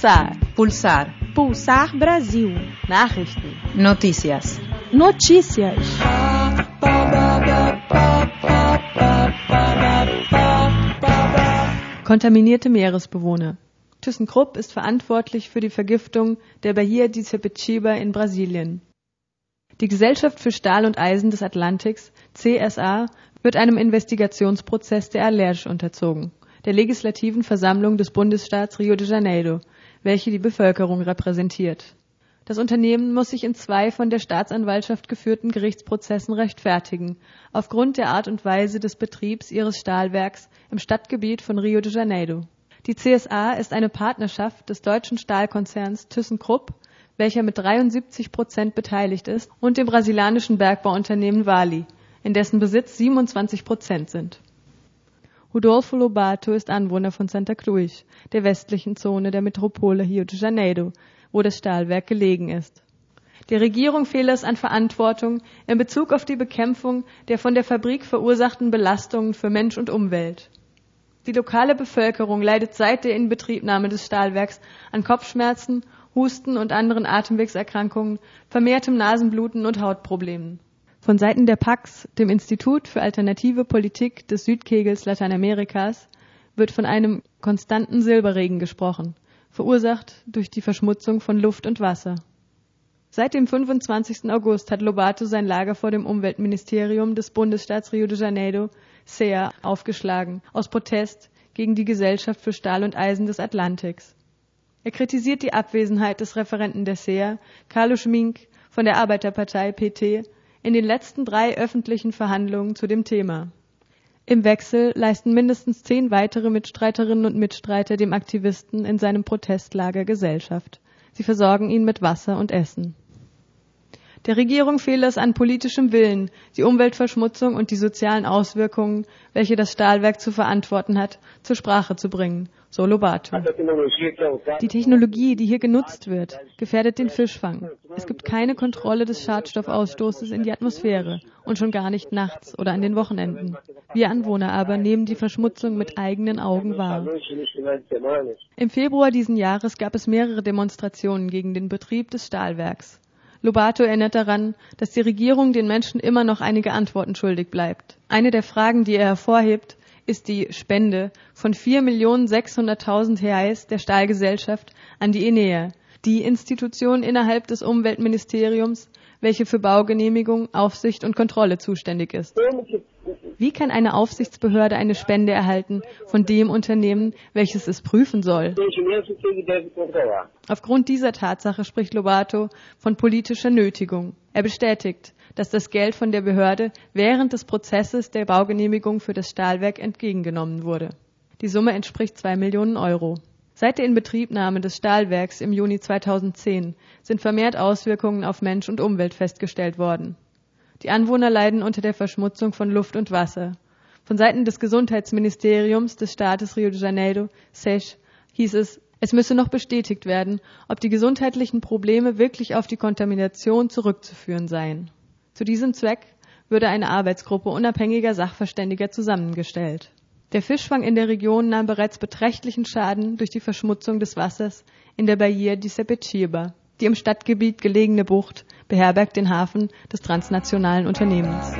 Pulsar. Pulsar. Pulsar Brasil. Nachrichten. Noticias. Notícias. Kontaminierte Meeresbewohner. ThyssenKrupp ist verantwortlich für die Vergiftung der Bahia de Sepetiba in Brasilien. Die Gesellschaft für Stahl und Eisen des Atlantiks, CSA, wird einem Investigationsprozess der Allerge unterzogen, der legislativen Versammlung des Bundesstaats Rio de Janeiro, welche die Bevölkerung repräsentiert. Das Unternehmen muss sich in zwei von der Staatsanwaltschaft geführten Gerichtsprozessen rechtfertigen, aufgrund der Art und Weise des Betriebs ihres Stahlwerks im Stadtgebiet von Rio de Janeiro. Die CSA ist eine Partnerschaft des deutschen Stahlkonzerns ThyssenKrupp, welcher mit 73 Prozent beteiligt ist, und dem brasilianischen Bergbauunternehmen Vale, in dessen Besitz 27 Prozent sind. Rodolfo Lobato ist Anwohner von Santa Cruz, der westlichen Zone der Metropole Rio de Janeiro, wo das Stahlwerk gelegen ist. Der Regierung fehle es an Verantwortung in Bezug auf die Bekämpfung der von der Fabrik verursachten Belastungen für Mensch und Umwelt. Die lokale Bevölkerung leidet seit der Inbetriebnahme des Stahlwerks an Kopfschmerzen, Husten und anderen Atemwegserkrankungen, vermehrtem Nasenbluten und Hautproblemen. Von Seiten der PAX, dem Institut für alternative Politik des Südkegels Lateinamerikas, wird von einem konstanten Silberregen gesprochen, verursacht durch die Verschmutzung von Luft und Wasser. Seit dem 25. August hat Lobato sein Lager vor dem Umweltministerium des Bundesstaats Rio de Janeiro, SEA, aufgeschlagen, aus Protest gegen die Gesellschaft für Stahl und Eisen des Atlantiks. Er kritisiert die Abwesenheit des Referenten der SEA, Carlos Mink von der Arbeiterpartei PT, in den letzten drei öffentlichen Verhandlungen zu dem Thema. Im Wechsel leisten mindestens zehn weitere Mitstreiterinnen und Mitstreiter dem Aktivisten in seinem Protestlager Gesellschaft. Sie versorgen ihn mit Wasser und Essen. Der Regierung fehle es an politischem Willen, die Umweltverschmutzung und die sozialen Auswirkungen, welche das Stahlwerk zu verantworten hat, zur Sprache zu bringen, so Lobato. Die Technologie, die hier genutzt wird, gefährdet den Fischfang. Es gibt keine Kontrolle des Schadstoffausstoßes in die Atmosphäre und schon gar nicht nachts oder an den Wochenenden. Wir Anwohner aber nehmen die Verschmutzung mit eigenen Augen wahr. Im Februar diesen Jahres gab es mehrere Demonstrationen gegen den Betrieb des Stahlwerks. Lobato erinnert daran, dass die Regierung den Menschen immer noch einige Antworten schuldig bleibt. Eine der Fragen, die er hervorhebt, ist die Spende von 4.600.000 Reais der Stahlgesellschaft an die INEA, die Institution innerhalb des Umweltministeriums, welche für Baugenehmigung, Aufsicht und Kontrolle zuständig ist. Wie kann eine Aufsichtsbehörde eine Spende erhalten von dem Unternehmen, welches es prüfen soll? Aufgrund dieser Tatsache spricht Lobato von politischer Nötigung. Er bestätigt, dass das Geld von der Behörde während des Prozesses der Baugenehmigung für das Stahlwerk entgegengenommen wurde. Die Summe entspricht zwei Millionen Euro. Seit der Inbetriebnahme des Stahlwerks im Juni 2010 sind vermehrt Auswirkungen auf Mensch und Umwelt festgestellt worden. Die Anwohner leiden unter der Verschmutzung von Luft und Wasser. Von Seiten des Gesundheitsministeriums des Staates Rio de Janeiro, SES, hieß es, es müsse noch bestätigt werden, ob die gesundheitlichen Probleme wirklich auf die Kontamination zurückzuführen seien. Zu diesem Zweck würde eine Arbeitsgruppe unabhängiger Sachverständiger zusammengestellt. Der Fischfang in der Region nahm bereits beträchtlichen Schaden durch die Verschmutzung des Wassers in der Bahia de Sepetiba. Die im Stadtgebiet gelegene Bucht beherbergt den Hafen des transnationalen Unternehmens.